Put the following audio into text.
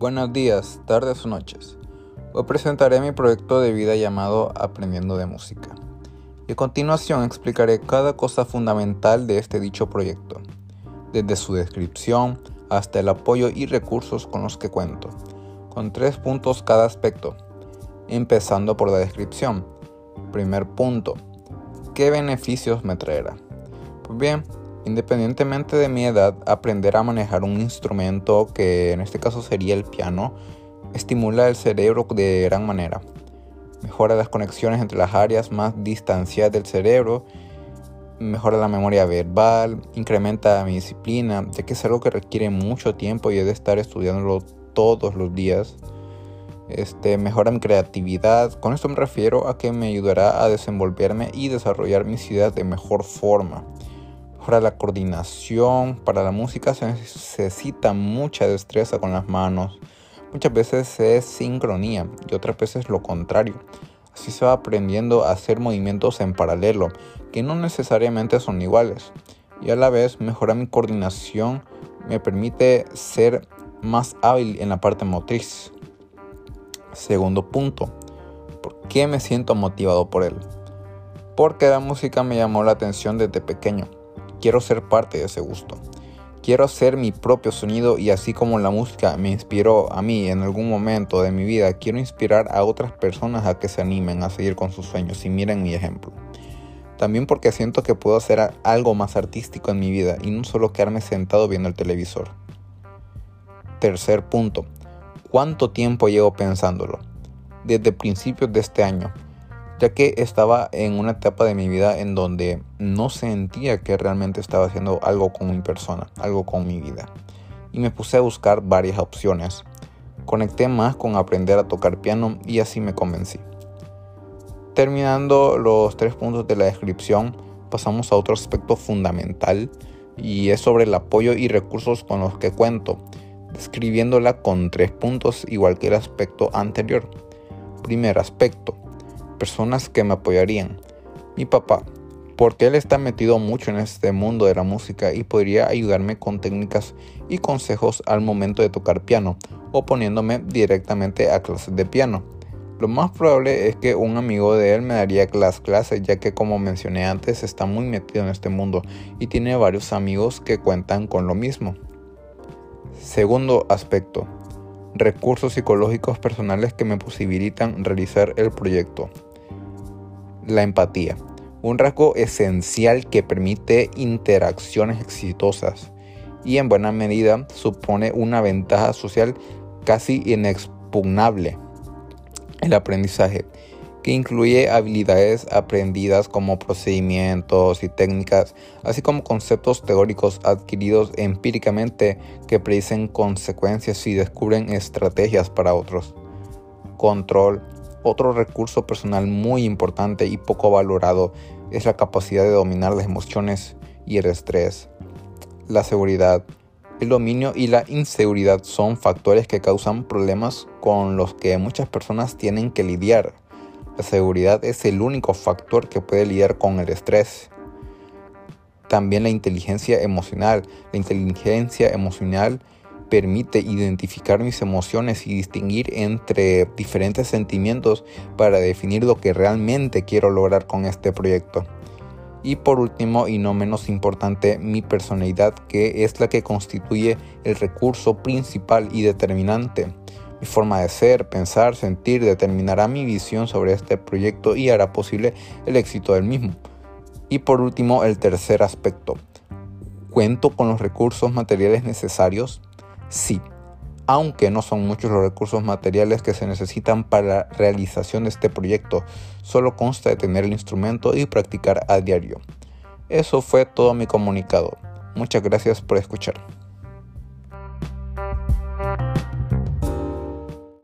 Buenos días, tardes o noches. Hoy presentaré mi proyecto de vida llamado Aprendiendo de Música. Y a continuación explicaré cada cosa fundamental de este dicho proyecto, desde su descripción hasta el apoyo y recursos con los que cuento, con tres puntos cada aspecto, empezando por la descripción. Primer punto, ¿qué beneficios me traerá? Pues bien, Independientemente de mi edad, aprender a manejar un instrumento, que en este caso sería el piano, estimula el cerebro de gran manera. Mejora las conexiones entre las áreas más distanciadas del cerebro, mejora la memoria verbal, incrementa mi disciplina, ya que es algo que requiere mucho tiempo y he de estar estudiándolo todos los días. Este, mejora mi creatividad. Con esto me refiero a que me ayudará a desenvolverme y desarrollar mis ideas de mejor forma. Para la coordinación, para la música se necesita mucha destreza con las manos. Muchas veces es sincronía y otras veces lo contrario. Así se va aprendiendo a hacer movimientos en paralelo, que no necesariamente son iguales. Y a la vez mejora mi coordinación, me permite ser más hábil en la parte motriz. Segundo punto, ¿por qué me siento motivado por él? Porque la música me llamó la atención desde pequeño Quiero ser parte de ese gusto. Quiero hacer mi propio sonido y así como la música me inspiró a mí en algún momento de mi vida, quiero inspirar a otras personas a que se animen a seguir con sus sueños y miren mi ejemplo. También porque siento que puedo hacer algo más artístico en mi vida y no solo quedarme sentado viendo el televisor. Tercer punto. ¿Cuánto tiempo llevo pensándolo? Desde principios de este año ya que estaba en una etapa de mi vida en donde no sentía que realmente estaba haciendo algo con mi persona, algo con mi vida. Y me puse a buscar varias opciones. Conecté más con aprender a tocar piano y así me convencí. Terminando los tres puntos de la descripción, pasamos a otro aspecto fundamental y es sobre el apoyo y recursos con los que cuento, describiéndola con tres puntos igual que el aspecto anterior. Primer aspecto, personas que me apoyarían. Mi papá, porque él está metido mucho en este mundo de la música y podría ayudarme con técnicas y consejos al momento de tocar piano o poniéndome directamente a clases de piano. Lo más probable es que un amigo de él me daría las clases ya que como mencioné antes está muy metido en este mundo y tiene varios amigos que cuentan con lo mismo. Segundo aspecto, recursos psicológicos personales que me posibilitan realizar el proyecto la empatía, un rasgo esencial que permite interacciones exitosas y en buena medida supone una ventaja social casi inexpugnable. El aprendizaje, que incluye habilidades aprendidas como procedimientos y técnicas, así como conceptos teóricos adquiridos empíricamente que predicen consecuencias y descubren estrategias para otros. Control, otro recurso personal muy importante y poco valorado es la capacidad de dominar las emociones y el estrés. La seguridad, el dominio y la inseguridad son factores que causan problemas con los que muchas personas tienen que lidiar. La seguridad es el único factor que puede lidiar con el estrés. También la inteligencia emocional. La inteligencia emocional permite identificar mis emociones y distinguir entre diferentes sentimientos para definir lo que realmente quiero lograr con este proyecto. Y por último y no menos importante, mi personalidad que es la que constituye el recurso principal y determinante. Mi forma de ser, pensar, sentir determinará mi visión sobre este proyecto y hará posible el éxito del mismo. Y por último, el tercer aspecto. ¿Cuento con los recursos materiales necesarios? Sí, aunque no son muchos los recursos materiales que se necesitan para la realización de este proyecto, solo consta de tener el instrumento y practicar a diario. Eso fue todo mi comunicado. Muchas gracias por escuchar.